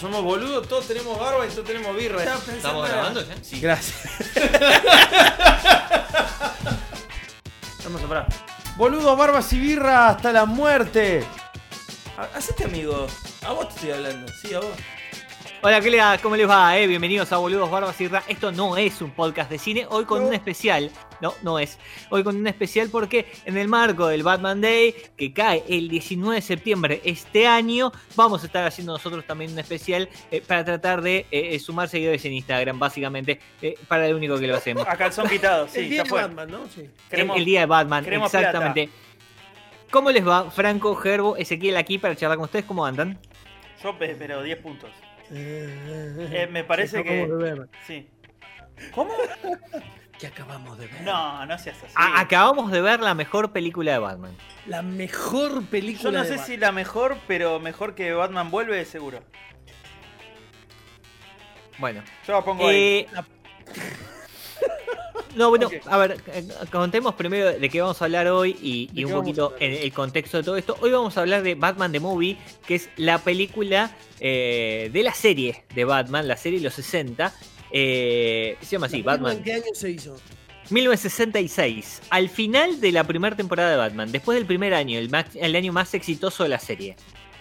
Somos boludos, todos tenemos barba y todos tenemos birra. ¿Estamos grabando ya? Sí. Gracias. Vamos a parar. Boludos, barbas y birra hasta la muerte. Ha- Hacete amigo. A vos te estoy hablando. Sí, a vos. Hola, ¿qué le da? ¿cómo les va? Eh? Bienvenidos a Boludos Barbas y Ra. Esto no es un podcast de cine, hoy con No. un especial. No, no es. Hoy con un especial porque en el marco del Batman Day, que cae el 19 de septiembre este año, vamos a estar haciendo nosotros también un especial eh, para tratar de eh, eh, sumar seguidores en Instagram, básicamente, eh, para lo único que lo hacemos. A calzón quitado, el sí, día ya de fue. Batman, ¿no? Sí. El, Queremos- el día de Batman, exactamente. ¿Cómo les va? Franco, Gerbo, Ezequiel aquí para charlar con ustedes. ¿Cómo andan? Yo, pe- pero 10 puntos. Me parece que-. Sí. ¿Cómo? Que acabamos de ver. No, no seas así. A- acabamos de ver la mejor película de Batman. La mejor película Yo no de sé Batman. si la mejor, pero mejor que Batman vuelve, seguro. Bueno. Yo la pongo ahí. Eh, no, bueno, a ver, eh, contemos primero de qué vamos a hablar hoy y, ¿De y un poquito en el contexto de todo esto. Hoy vamos a hablar de Batman The Movie, que es la película eh, de la serie de Batman, la serie de los 60. Eh, se llama así, ¿La película Batman. ¿En qué año se hizo? 1966, al final de la primera temporada de Batman, después del primer año, el, año más exitoso de la serie.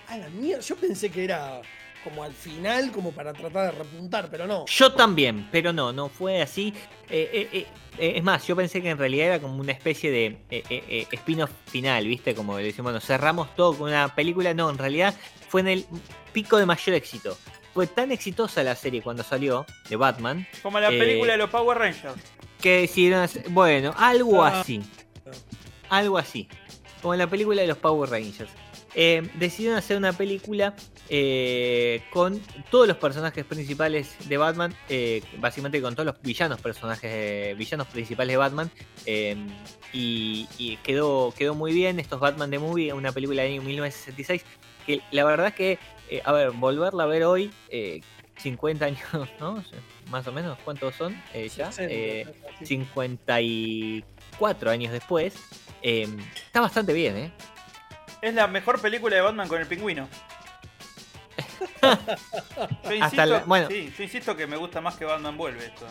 A la mierda. Yo pensé que era como al final, como para tratar de repuntar, pero no. Yo también, pero no, no fue así. Eh, eh, es más, yo pensé que en realidad era como una especie de spin-off final, ¿viste? Como le decimos, bueno, cerramos todo con una película. No, en realidad fue en el pico de mayor éxito. Fue tan exitosa la serie cuando salió de Batman Como la eh, película de los Power Rangers. que decidieron hacer, bueno, algo Ah. así. Algo así. Como en la película de los Power Rangers. Eh, decidieron hacer una película eh, con todos los personajes principales de Batman, eh, básicamente con todos los villanos personajes, villanos principales de Batman, eh, y, y quedó, quedó muy bien. Estos Batman de Movie, una película del año 1966, que la verdad que, eh, a ver, volverla a ver hoy, eh, 50 años, ¿no? Más o menos, ¿cuántos son? eh, ya? 60, Eh. 54 años después, eh, está bastante bien, ¿eh? Es la mejor película de Batman con el pingüino. Yo insisto, la- bueno. sí, yo insisto que me gusta más que Batman vuelve esto.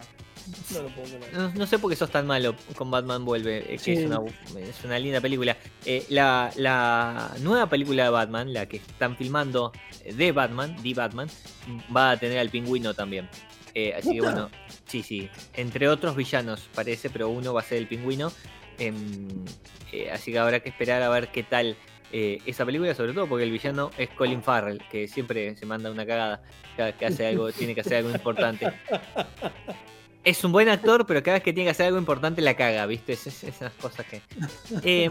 No lo puedo creer. No, no sé por qué sos tan malo con Batman Vuelve, eh, que Sí. es, una, es una linda película. Eh, la, la nueva película de Batman, la que están filmando de Batman, The Batman, va a tener al pingüino también. Eh, así que bueno, sí, sí. Entre otros villanos parece, pero uno va a ser el pingüino. Em, eh, así que habrá que esperar a ver qué tal eh, esa película, sobre todo porque el villano es Colin Farrell, que siempre se manda una cagada, cada que hace algo, tiene que hacer algo importante. Es un buen actor, pero cada vez que tiene que hacer algo importante la caga, ¿viste? Es, es- esas cosas que. Eh,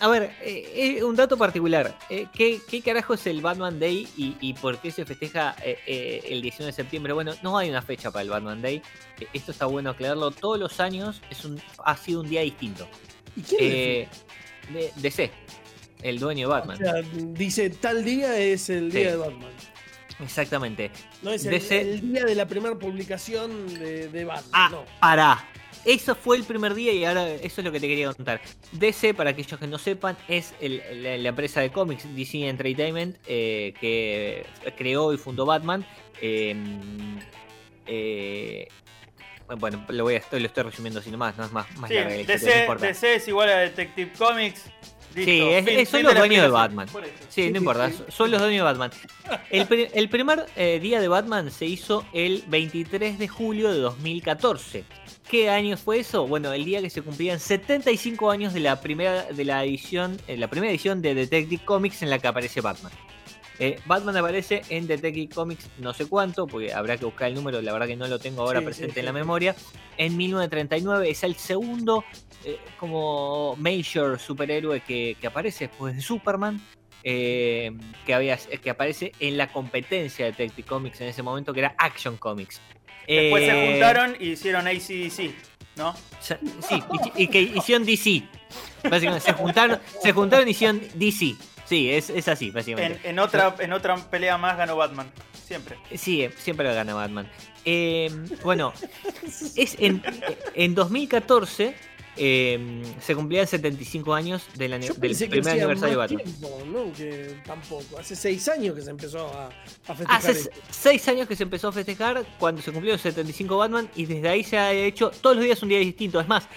a ver, eh, eh, un dato particular. Eh, ¿qué, qué carajo es el Batman Day y, y por qué se festeja el 19 de septiembre? Bueno, no hay una fecha para el Batman Day. Esto está bueno aclararlo. Todos los años es un, ha sido un día distinto. ¿Y quién es? De, DC, el dueño de O Batman. sea, dice tal día es el día Sí. de Batman. Exactamente. No es el, DC. el día de la primera publicación de, de Batman. Ah, no. pará. Eso fue el primer día y ahora eso es lo que te quería contar. DC, para aquellos que no sepan, es el- la, la empresa de cómics DC Entertainment eh, que creó y fundó Batman. Eh, eh, bueno, lo, voy a, estoy- lo estoy resumiendo así nomás, no es más, más Sí, larga no. DC es igual a Detective Comics. Listo, Sí, es- fin- son fin los dueños de. Batman. Sí, Sí, no importa, sí. son los dueños de Batman. El, el primer eh, día de Batman se hizo el 23 de julio de 2014. ¿Qué año fue eso? Bueno, el día que se cumplían 75 años de la primera, de la edición, eh, la primera edición de Detective Comics en la que aparece Batman. Eh, Batman aparece en Detective Comics no sé cuánto, porque habrá que buscar el número, la verdad que no lo tengo ahora Sí, presente sí, en la memoria. En 1939 es el segundo eh, como major superhéroe que, que aparece después de Superman. eh, que, había, que aparece en la competencia de Detective Comics en ese momento, que era Action Comics. Después se juntaron y hicieron ACDC, ¿no? Sí, y, y que hicieron DC. Básicamente, se juntaron, se juntaron y hicieron DC. Sí, es, es así, En, básicamente. en otra, en otra pelea más ganó Batman. Siempre. Sí, siempre lo gana Batman. Eh, bueno, es en, en 2014 eh, se cumplían 75 años del, ani- Yo del primer aniversario de Batman. tiempo, ¿no? Que tampoco. Hace seis años que se empezó a, a festejar Hace esto. seis años que se empezó a festejar cuando se cumplieron 75 Batman y desde ahí se ha hecho todos los días un día distinto. Es más,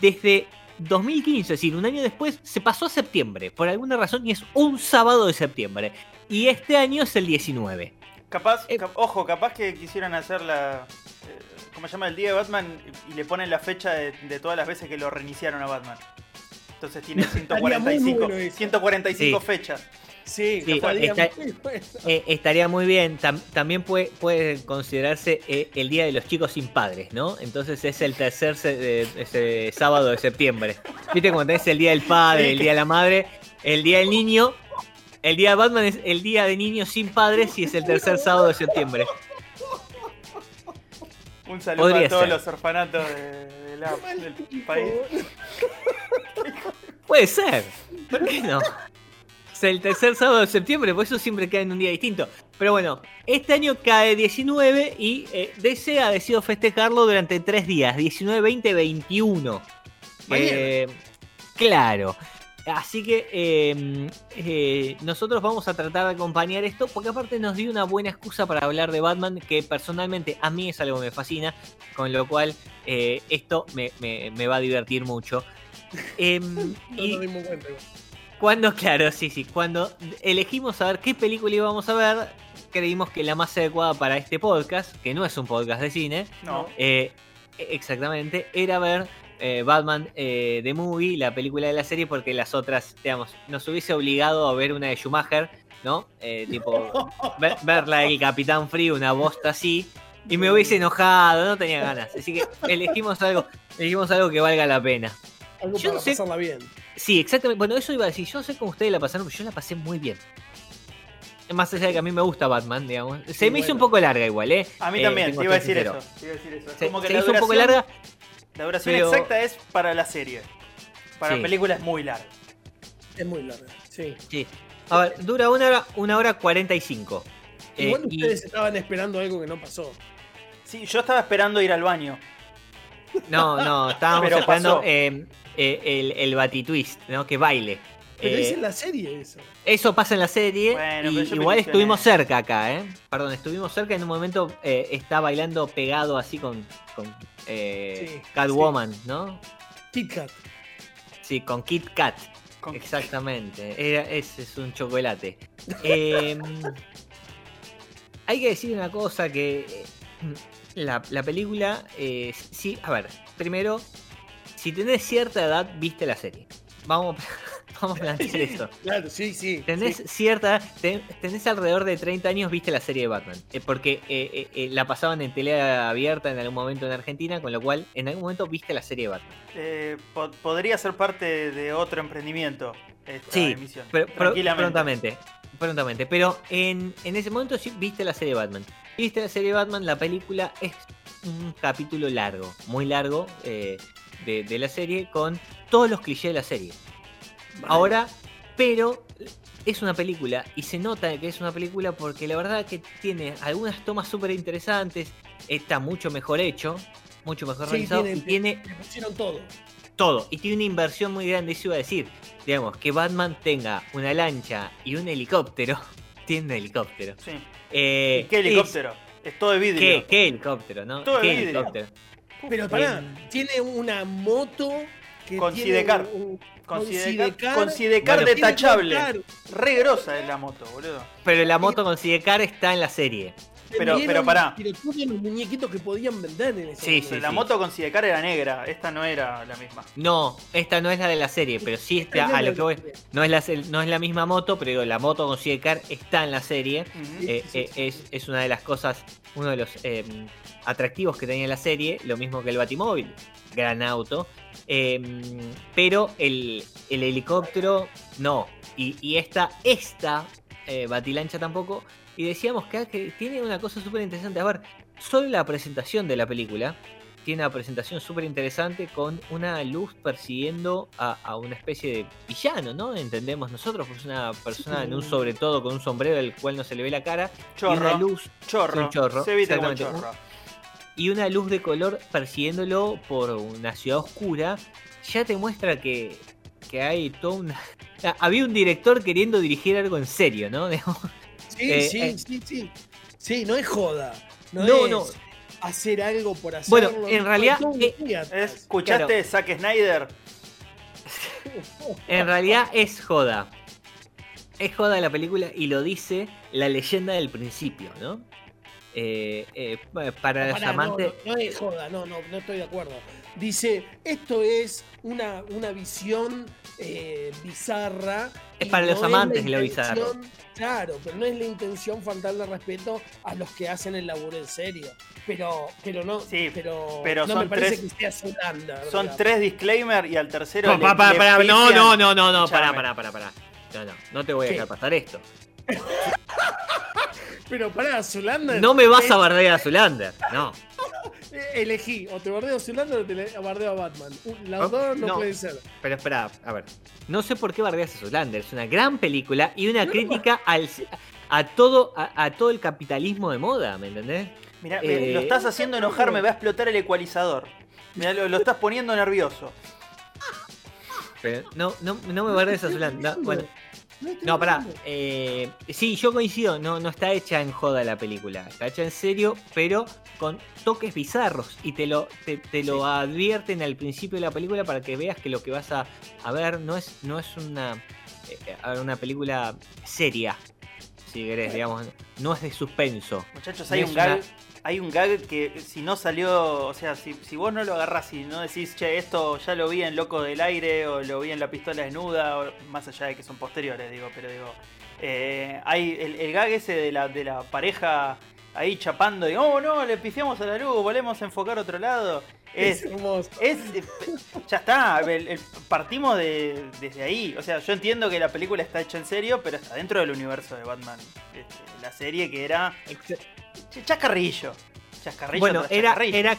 desde 2015, es decir, un año después, se pasó a septiembre por alguna razón y es un sábado de septiembre. Y este año es el 19. Capaz, Eh. cap- ojo, capaz que quisieran hacer la. eh, ¿Cómo se llama? El día de Batman y le ponen la fecha de, de todas las veces que lo reiniciaron a Batman. Entonces tiene muy 145, bueno eso. 145 Sí. fechas. Sí, Sí, estaría está- muy bueno. Eh, estaría muy bien. Tam- también puede, puede considerarse eh, el Día de los Chicos Sin Padres, ¿no? Entonces es el tercer se- de- ese sábado de septiembre. ¿Viste cuando tenés el Día del Padre, el Día de la Madre, el Día del Niño? El Día de Batman es el Día de Niños Sin Padres y es el tercer sábado de septiembre. Un saludo Podría a todos ser. los orfanatos de- de la- del país. Puede ser. ¿Por qué no? Es el tercer sábado de septiembre, por eso siempre cae en un día distinto. Pero bueno, este año cae 19 y eh, DC ha decidido festejarlo durante tres días, 19, 20, 21. Mañana. Eh, claro. Así que eh, eh, nosotros vamos a tratar de acompañar esto porque aparte nos dio una buena excusa para hablar de Batman que personalmente a mí es algo que me fascina, con lo cual eh, esto me, me- me va a divertir mucho. Em, No y nos dimos cuenta. Cuando, claro, sí, sí, cuando elegimos saber qué película íbamos a ver, creímos que la más adecuada para este podcast, que no es un podcast de cine, No. eh, exactamente, era ver eh, Batman eh, The Movie, la película de la serie, porque las otras, digamos, nos hubiese obligado a ver una de Schumacher, ¿no? Eh, tipo, ver, ver la del Capitán Frío, una bosta así, y me hubiese enojado, no tenía ganas. Así que elegimos algo, elegimos algo que valga la pena. Algo Yo para no sé- pasarla bien. Sí, exactamente. Bueno, eso iba a decir. Yo no sé cómo ustedes la pasaron, pero yo la pasé muy bien. Más allá de que a mí me gusta Batman, digamos. Se Sí, me hizo un poco larga igual, ¿eh? A mí Eh, también, tengo te iba a decir eso. te iba a decir eso. Es Se, como que se la hizo un poco duración- larga. La duración pero- exacta es para la serie. Para Sí. la película es muy larga. Es muy larga. Sí. Sí. A ver, dura una hora, una hora 45. Eh, Igual y- ustedes estaban esperando algo que no pasó. Sí, yo estaba esperando ir al baño. No, no, estábamos esperando eh, eh, el, el Batitwist, ¿no? Que baile. Pero Eh, es en la serie eso. Eso pasa en la serie Bueno, y igual estuvimos cerca acá, ¿eh? Perdón, estuvimos cerca en un momento eh, está bailando pegado así con, con eh, Sí, Catwoman, ¿no? Kit Kat. Sí, con Kit Kat. Con- Exactamente. Era, ese es un chocolate. Eh, hay que decir una cosa que eh, la, la película, eh, sí, a ver, primero, si tenés cierta edad, viste la serie. Vamos, vamos a plantear esto. Claro, sí, sí. Tenés sí. cierta, ten- tenés alrededor de 30 años, viste la serie de Batman. Eh, porque eh, eh, eh, la pasaban en tele abierta en algún momento en Argentina, con lo cual en algún momento viste la serie de Batman. Eh, po- podría ser parte de otro emprendimiento esta Sí, emisión. Pero, Tranquilamente. prontamente. Prontamente. Pero en, en ese momento sí viste la serie de Batman. Viste la serie de Batman, la película es un capítulo largo, muy largo eh, de, de la serie, con todos los clichés de la serie. Ahora, pero es una película y se nota que es una película porque la verdad que tiene algunas tomas súper interesantes, está mucho mejor hecho, mucho mejor Sí, realizado tiene- y tiene pusieron todo. todo. Y tiene una inversión muy grande, eso iba a decir. Digamos, que Batman tenga una lancha y un helicóptero. Tiene un helicóptero. Sí. Eh, ¿Y ¿Qué helicóptero? Es, todo de vidrio. ¿Qué, qué helicóptero, no? Todo de ¿Qué vidrio. helicóptero? Pero pará, tiene una moto que Con tiene Sidecar. un- un- Con con Sidecar, con Sidecar Bueno, detachable. Claro. Re grosa es la moto, boludo. Pero la moto con Sidecar está en la serie. Pero- Vendieron, pero pará. Pero los muñequitos que podían vender en ese Sí, sí, la moto con Sidecar era negra, esta no era la misma. No, esta no es la de la serie, pero sí está a lo que voy. No es la, no es la misma moto, pero la moto con Sidecar está en la serie. Eh, Sí, sí, eh, es, es una de las cosas, uno de los eh, atractivos que tenía la serie, lo mismo que el Batimóvil, gran auto, eh, pero el, el helicóptero no, y, esta, esta eh, Batilancha tampoco, y decíamos que, que tiene una cosa súper interesante, a ver, solo la presentación de la película tiene una presentación súper interesante con una luz persiguiendo a, a una especie de villano, ¿no? Entendemos nosotros, pues una persona en un sobre todo con un sombrero del cual no se le ve la cara y una Chorro. luz Chorro. un chorro, Se evita como exactamente. chorro. y una luz de color persiguiéndolo por una ciudad oscura, ya te muestra que, que hay todo una... Había un director queriendo dirigir algo en serio, ¿no? Sí, Eh, sí, eh. sí, sí. Sí, no es joda. No, No, es no. Hacer algo por hacerlo. Bueno, en realidad, eh. ¿Escuchaste Zack Snyder? En realidad es joda. Es joda la película y lo dice la leyenda del principio, ¿no? Eh, eh, para No, los no, amantes... no, no es joda, no, no, no estoy de acuerdo. Dice, esto es una, una visión eh, bizarra. Es para los no amantes la de lo bizarro. Claro, pero no es la intención faltarle respeto a los que hacen el laburo en serio. Pero, pero no, Sí, pero, pero no son me parece tres- que sea Zulanda. Son ¿verdad? tres disclaimer y al tercero. Pa- le- pa- pa- le pará, no, pifian. no, no, no, no, pará, pará, pará, pará. No, no, no te voy a ¿Qué? dejar pasar esto. Pero pará, Zulanda. No me vas es- a bardear a Zulander, no. Eh, Elegí, o te bardeo a Zulanda o te le- bardeo a Batman. Las Oh, dos no, no. pueden ser. Pero espera, a ver. No sé por qué bardeas a Zulander. Es una gran película y una crítica al, a, todo, a, a todo el capitalismo de moda, ¿me entendés? Mirá, Eh, lo estás haciendo enojar, me va a explotar el ecualizador. Mirá, lo, lo estás poniendo nervioso. Pero no, no, no me bardees a Zulander. No, bueno, no, pará. Eh, sí, yo coincido. No, no está hecha en joda la película. Está hecha en serio, pero con toques bizarros. Y te lo, te, te lo advierten al principio de la película para que veas que lo que vas a, a ver no es, no es una, eh, a ver, una película seria. Si querés, digamos. No es de suspenso. Muchachos, hay un una- Hay un gag que si no salió, o sea, si, si vos no lo agarrás y no decís, che, esto ya lo vi en Loco del Aire o lo vi en La Pistola Desnuda, o, más allá de que son posteriores, digo, pero digo, eh, hay el, el gag ese de la, de la pareja ahí chapando y, oh no, le pifiamos a la luz, volvemos a enfocar a otro lado. Es Es, hermoso. es, eh, ya está, el- el- partimos de, desde ahí. O sea, yo entiendo que la película está hecha en serio, pero está dentro del universo de Batman. Este, la serie que era chascarrillo. Chascarrillo. Bueno, era, chascarrillo. era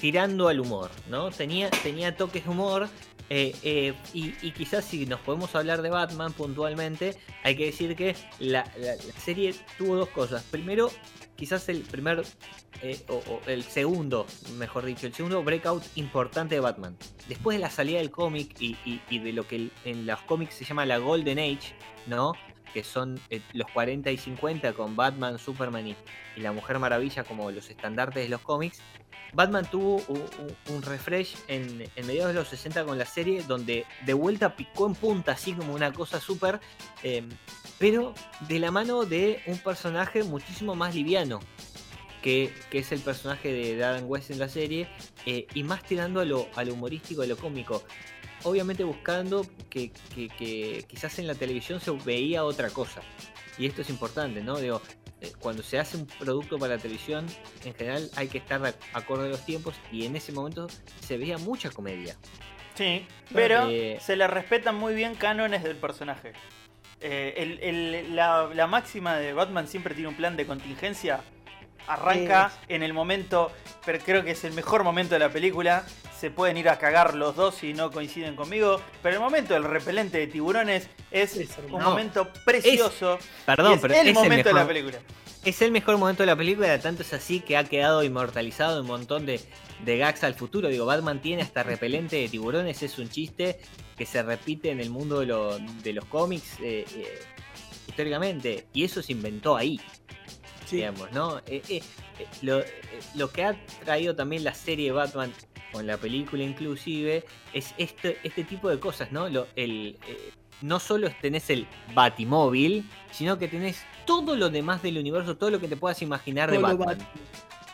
tirando al humor, ¿no? Tenía, tenía toques de humor. eh, eh, y, y quizás si nos podemos hablar de Batman puntualmente, hay que decir que la, la- la serie tuvo dos cosas. Primero, quizás el primer, eh, o, o el segundo, mejor dicho, el segundo breakout importante de Batman. Después de la salida del cómic y, y- y de lo que en los cómics se llama la Golden Age, ¿no? Que son eh, los 40 y 50 con Batman, Superman y, la Mujer Maravilla como los estandartes de los cómics. Batman tuvo un, refresh en, mediados de los 60 con la serie, donde de vuelta picó en punta, así como una cosa súper, eh, pero de la mano de un personaje muchísimo más liviano, que, es el personaje de Darren West en la serie, eh, y más tirando a lo, a lo humorístico, a lo cómico. Obviamente buscando que, que- que quizás en la televisión se veía otra cosa. Y esto es importante, ¿no? Digo, eh, cuando se hace un producto para la televisión, en general hay que estar ac- acorde a los tiempos y en ese momento se veía mucha comedia. Sí, pero Eh, se le respetan muy bien cánones del personaje. Eh, el- el- la, la máxima de Batman siempre tiene un plan de contingencia. Arranca en el momento, pero creo que es el mejor momento de la película. Se pueden ir a cagar los dos si no coinciden conmigo. Pero el momento del repelente de tiburones es Es un No, momento precioso. y Perdón, es pero el es momento el de la mejor, película. es el mejor momento de la película, tanto es así que ha quedado inmortalizado un montón de, de gags al futuro. Digo, Batman tiene hasta repelente de tiburones, es un chiste que se repite en el mundo de, lo- de los cómics eh, eh, históricamente, y eso se inventó ahí. Sí. digamos, ¿no? Eh, eh, eh, lo, lo que ha traído también la serie Batman con la película inclusive es este, este tipo de cosas, ¿no? Lo, el, no solo tenés el Batimóvil, sino que tenés todo lo demás del universo, todo lo que te puedas imaginar de Todo Batman. Bat-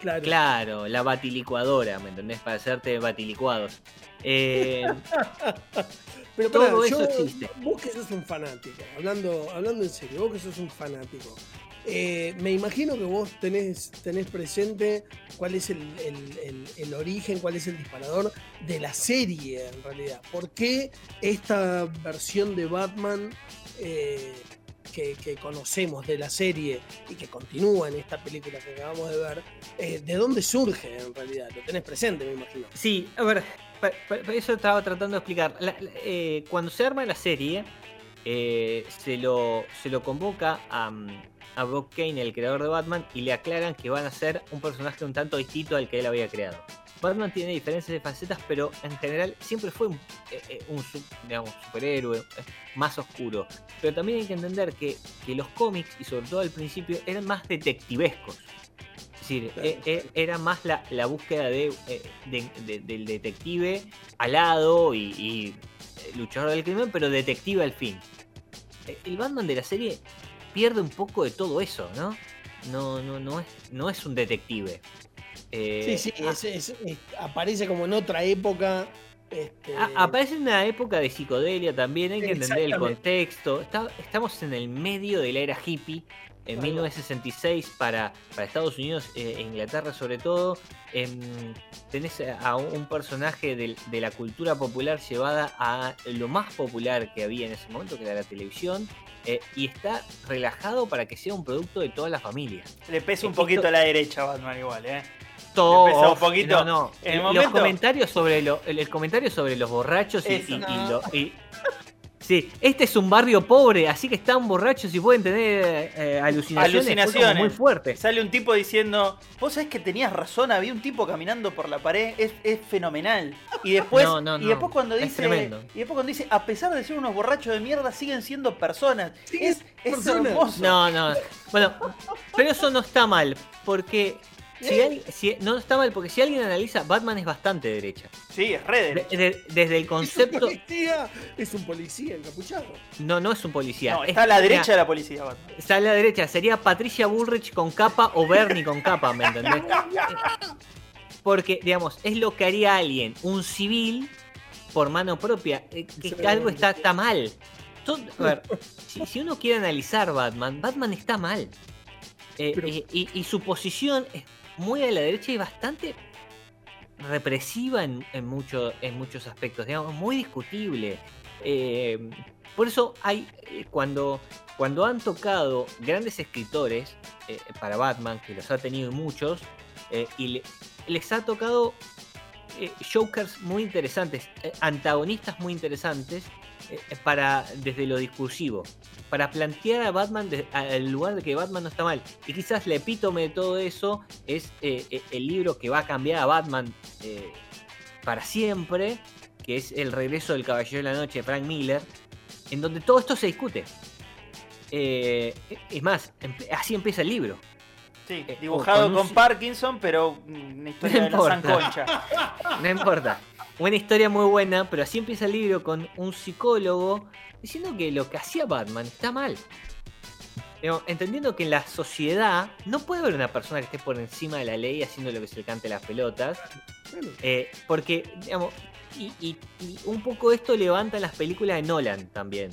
Claro. Claro, la batilicuadora, ¿me entendés? Para hacerte batilicuados. Eh, Pero Todo pará, eso yo- existe. Vos que sos un fanático, hablando, hablando en serio, vos que sos un fanático. Eh, me imagino que vos tenés, tenés presente cuál es el, el- origen, cuál es el disparador de la serie en realidad. ¿Por qué esta versión de Batman eh, que, conocemos de la serie y que continúa en esta película que acabamos de ver, eh, ¿de dónde surge en realidad? Lo tenés presente, me imagino. Sí, a ver, pa- pa- pa- eso estaba tratando de explicar. Cuando se arma la serie, se, lo, se lo convoca a, mm, a Brock Kane, el creador de Batman, y le aclaran que van a ser un personaje un tanto distinto al que él había creado. Batman tiene diferencias de facetas, pero en general siempre fue un, eh, eh, un su- digamos, superhéroe eh, más oscuro. Pero también hay que entender que, que los cómics, y sobre todo al principio, eran más detectivescos. Es decir, Claro, eh, era más la, la búsqueda de, de- de- del detective alado y, y, luchador del crimen, pero detective al fin. El Batman de la serie pierde un poco de todo eso, ¿no? No, no, no, es, no es un detective. Eh, Sí, sí, a- es- es- es- aparece como en otra época. Este, a- aparece en una época de psicodelia también, hay que entender el contexto. Está- estamos en el medio de la era hippie, en Ahí va. 1966 para, para Estados Unidos e Inglaterra sobre todo. em, tenés a un personaje de, la cultura popular llevada a lo más popular que había en ese momento, que era la televisión. Eh, y está relajado para que sea un producto de toda la familia. Le pesa un poquito a la derecha Batman igual, ¿eh? Todo pesa un poquito. No, no. En el los comentarios sobre lo- el, el comentario sobre los borrachos y, y- y lo- y- sí, este es un barrio pobre, así que están borrachos y pueden tener eh, alucinaciones, como Alucinaciones. muy fuerte. Sale un tipo diciendo, vos sabés que tenías razón, había un tipo caminando por la pared, es, es fenomenal. Y después, No, no, y no, después cuando es dice, y después cuando dice, a pesar de ser unos borrachos de mierda, siguen siendo personas. Es, es personas. hermoso. No, no. Bueno, pero eso no está mal, porque si, no está mal porque si alguien analiza, Batman es bastante derecha. Sí, es re De- derecha. de- desde el Es un concepto, policía, es un policía encapuchado. no, no es un policía. No, es- está a la derecha de la policía, Batman. Está a la derecha, sería Patricia Bullrich con capa o Bernie con capa, ¿me entendés? Porque, digamos, es lo que haría alguien, un civil, por mano propia, eh, que algo está, está mal. Todo- a ver, si, si uno quiere analizar Batman, Batman está mal. Eh, Pero- y, y- y su posición es muy a la derecha y bastante represiva en, mucho- en muchos aspectos, digamos, muy discutible. Eh, por eso hay, eh, cuando, cuando han tocado grandes escritores eh, para Batman, que los ha tenido muchos, y le- les ha tocado jokers muy interesantes, antagonistas muy interesantes, para desde lo discursivo, para plantear a Batman de- al lugar de que Batman no está mal. Y quizás la epítome de todo eso es eh, eh, el libro que va a cambiar a Batman eh, para siempre, que es El regreso del Caballero de la Noche de Frank Miller, en donde todo esto se discute. Eh, es más, así empieza el libro. Sí, Eh, dibujado con Parkinson, pero una historia No de la importa. Sanconcha. No importa. Una historia muy buena, pero así empieza el libro con un psicólogo diciendo que lo que hacía Batman está mal. Entendiendo que en la sociedad no puede haber una persona que esté por encima de la ley haciendo lo que se le cante las pelotas. Eh, porque, digamos, y, un poco esto levanta las películas de Nolan también.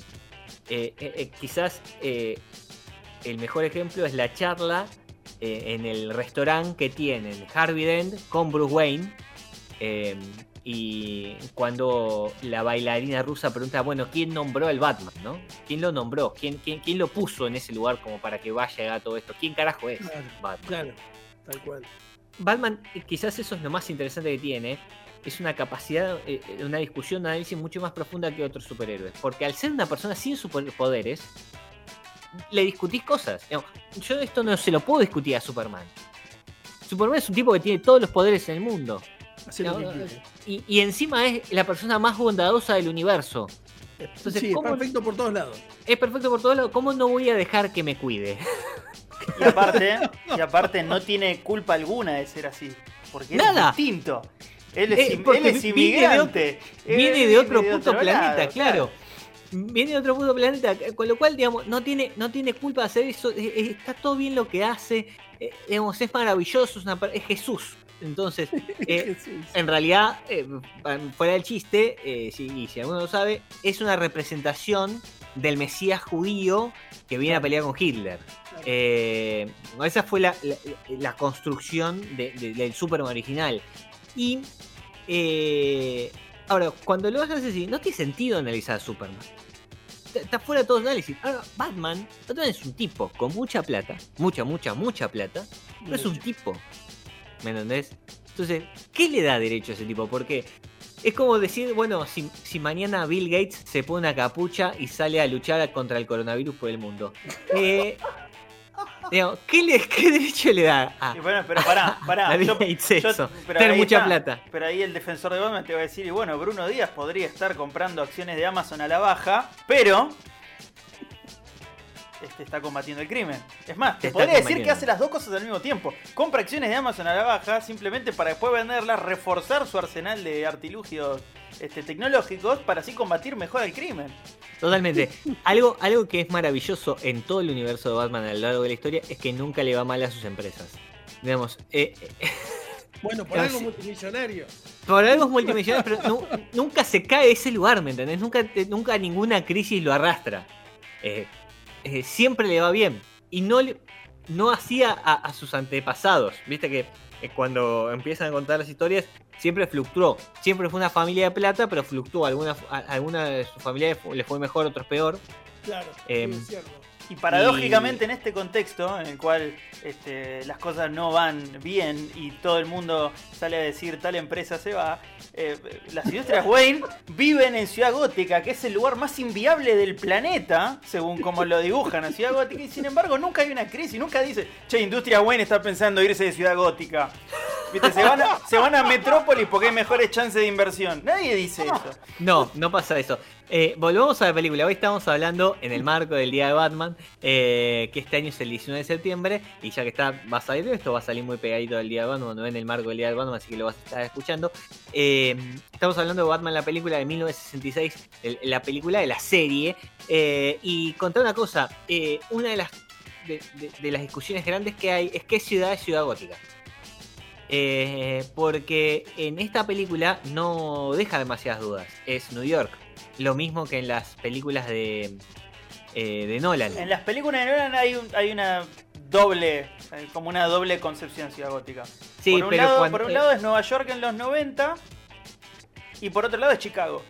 Eh, eh, quizás el mejor ejemplo es la charla en el restaurante que tienen Harvey Dent con Bruce Wayne. Y cuando la bailarina rusa pregunta, bueno, ¿quién nombró al Batman? ¿no? ¿Quién lo nombró? ¿Quién, quién, quién lo puso en ese lugar como para que vaya haga todo esto? ¿Quién carajo es Claro. Batman? claro, tal cual. Batman, eh, quizás eso es lo más interesante que tiene. Es una capacidad, eh, eh, una discusión, un análisis mucho más profunda que otros superhéroes. Porque al ser una persona sin superpoderes, le discutís cosas. Yo esto no se lo puedo discutir a Superman. Superman es un tipo que tiene todos los poderes en el mundo. Hacer lo que. Y, y encima es la persona más bondadosa del universo. Entonces, sí, es ¿cómo- perfecto por todos lados. Es perfecto por todos lados. ¿Cómo no voy a dejar que me cuide? Y aparte, y aparte no tiene culpa alguna de ser así. Porque Nada. es distinto. Él Eh, es, im- porque él es viene de inmigrante. Viene de otro viene puto planeta, lado, claro. Viene de otro puto planeta, con lo cual, digamos, no tiene, no tiene culpa de hacer eso. eh, eh, Está todo bien lo que hace. eh, digamos, es maravilloso, es, una es Jesús. Entonces, eh, en realidad, eh, fuera del chiste, eh, si, y si alguno lo sabe, es una representación del Mesías judío que viene a pelear con Hitler. Esa fue la, la- la construcción de- de- del Superman original. Y eh, ahora, cuando lo haces así, no tiene sentido analizar a Superman. está- está fuera de todo análisis. Ahora, Batman, Batman es un tipo con mucha plata, mucha, mucha, mucha plata, pero es un tipo. ¿Me entendés? Entonces, ¿qué le da derecho a ese tipo? Porque es como decir, bueno, si, si mañana Bill Gates se pone una capucha y sale a luchar contra el coronavirus por el mundo. Eh, digamos, ¿qué, le- qué derecho le da a, Y bueno, pero pará, pará. a Bill yo- Gates yo- eso? pero Tener mucha está. plata. Pero ahí el defensor de Batman te va a decir, y bueno, Bruno Díaz podría estar comprando acciones de Amazon a la baja, pero este está combatiendo el crimen. Es más, te podría decir que hace las dos cosas al mismo tiempo. Compra acciones de Amazon a la baja simplemente para después venderlas, reforzar su arsenal de artilugios este, tecnológicos para así combatir mejor al crimen. Totalmente. Algo, algo que es maravilloso en todo el universo de Batman a lo largo de la historia es que nunca le va mal a sus empresas. Digamos, eh, eh, Bueno, por algo multimillonario. por algo es multimillonario, pero nu- nunca se cae de ese lugar, ¿me entendés? Nunca, nunca ninguna crisis lo arrastra. Eh, eh, siempre le va bien. Y no, le- no hacía a, a sus antepasados. Viste que eh, cuando empiezan a contar las historias, siempre fluctuó. Siempre fue una familia de plata, pero fluctuó. Alguna, a- alguna de sus familiares fu- le fue mejor, otros peor. Claro, Em, sí, es cierto. Y paradójicamente en este contexto en el cual este, las cosas no van bien y todo el mundo sale a decir tal empresa se va, eh, las industrias Wayne viven en Ciudad Gótica, que es el lugar más inviable del planeta, según como lo dibujan a Ciudad Gótica, y sin embargo nunca hay una crisis, nunca dice, che, Industria Wayne está pensando irse de Ciudad Gótica. ¿Viste? Se van, a, se van a Metrópolis porque hay mejores chances de inversión. Nadie dice eso. No, no pasa eso. Eh, volvamos a la película. Hoy estamos hablando en el marco del Día de Batman, eh, que este año es el 19 de septiembre. Y ya que está, va a salir esto, va a salir muy pegadito del Día de Batman, no en el marco del Día de Batman, así que lo vas a estar escuchando. Eh, estamos hablando de Batman, la película de 1966, el- la película de la serie. Eh, y contar una cosa, eh, una de las, de- de las discusiones grandes que hay es qué ciudad es Ciudad Gótica. Eh, porque en esta película no deja demasiadas dudas. Es New York. Lo mismo que en las películas de, eh, de Nolan. En las películas de Nolan hay, un- hay una doble, eh, como una doble concepción de Ciudad Gótica. Sí, por, un pero lado, cuando- por un lado es Nueva York en los 90 y por otro lado es Chicago.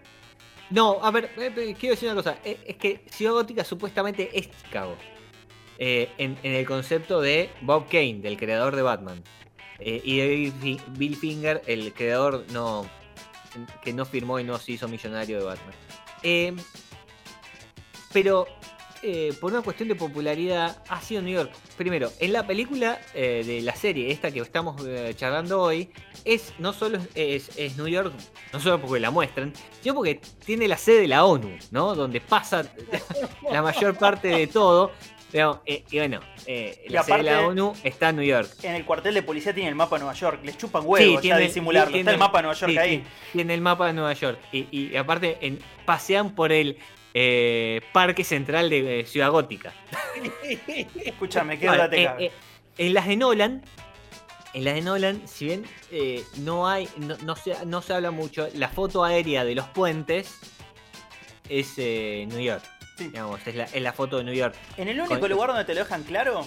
No, a ver, eh, quiero decir una cosa. Es que Ciudad Gótica supuestamente es Chicago. Eh, en, en el concepto de Bob Kane, del creador de Batman. Eh, y Bill Fi- Bill Finger, el creador no que no firmó y no se hizo millonario de Batman. Eh, pero eh, por una cuestión de popularidad ha sido New York. Primero, en la película eh, de la serie, esta que estamos eh, charlando hoy, es no solo es, es New York, no solo porque la muestran, sino porque tiene la sede de la ONU, ¿no? Donde pasa la mayor parte de todo. Eh, y bueno, eh, Y la sede de la aparte- ONU está en New York. En el cuartel de policía tiene el mapa de Nueva York. Les chupan Sí, huevos ya tiene- disimularlo. tiene- Está el mapa de Nueva York sí, ahí. sí, tiene el mapa de Nueva York. Y, y aparte, en, pasean por el eh, Parque Central de Ciudad Gótica. Escúchame, qué hora te en las de Nolan, en las de Nolan, si bien eh, no hay, no, no se, no se habla mucho, la foto aérea de los puentes es eh, New York. Sí. Digamos, es la, es la foto de New York. En el único con- lugar donde te lo dejan claro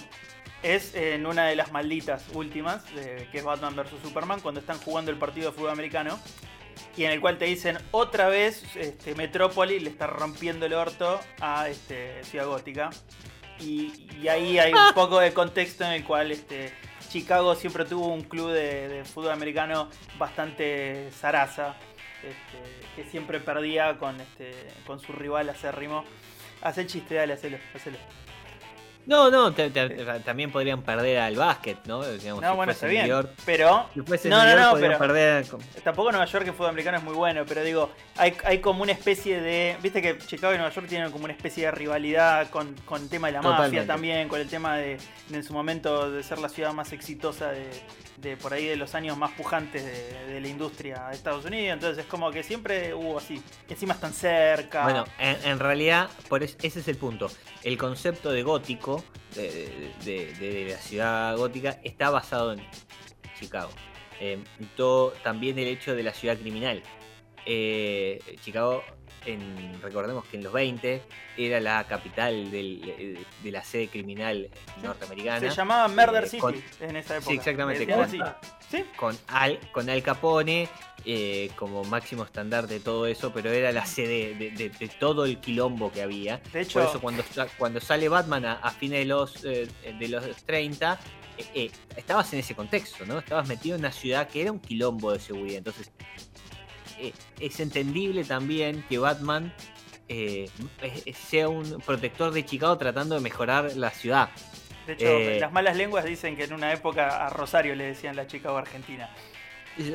es en una de las malditas últimas, de- que es Batman vs Superman, cuando están jugando el partido de fútbol americano. Y en el cual te dicen otra vez este, Metrópoli le está rompiendo el orto a este, Ciudad Gótica. Y, y ahí hay un poco de contexto en el cual este, Chicago siempre tuvo un club de, de fútbol americano bastante zaraza. este, que siempre perdía con, este, con su rival acérrimo. Haz el chiste, dale, hacelo, hacelo. No, no, te- te- también podrían perder al básquet, ¿no? Digamos, No, si bueno, está bien. York. Pero. Si No, no, York, no, pero- perder Tampoco Nueva York en fútbol americano es muy bueno, pero digo, hay, hay como una especie de. Viste que Chicago y Nueva York tienen como una especie de rivalidad con, con el tema de la mafia también, con el tema de, de en su momento de ser la ciudad más exitosa de, de por ahí de los años más pujantes de, de la industria de Estados Unidos. Entonces es como que siempre hubo así. Encima están cerca. Bueno, en, en realidad, por es- ese es el punto. El concepto de gótico, de, de- de- de la ciudad gótica, está basado en Chicago. Eh, y todo, también el hecho de la ciudad criminal. Eh, Chicago en, recordemos que en los 20 era la capital del- de la sede criminal norteamericana. Se llamaba Murder Eh, City con- en esa época. Sí, exactamente. Sí, con Al, con Al Capone eh, como máximo estandarte de todo eso, pero era la sede de, de- de todo el quilombo que había. de hecho, Por eso cuando, cuando sale Batman a, a fines de los, eh, de los 30, eh, estabas en ese contexto, ¿no? Estabas metido en una ciudad que era un quilombo de seguridad. Entonces, es entendible también que Batman sea un protector de Chicago tratando de mejorar la ciudad. de hecho las malas lenguas dicen que en una época a Rosario le decían la Chicago Argentina.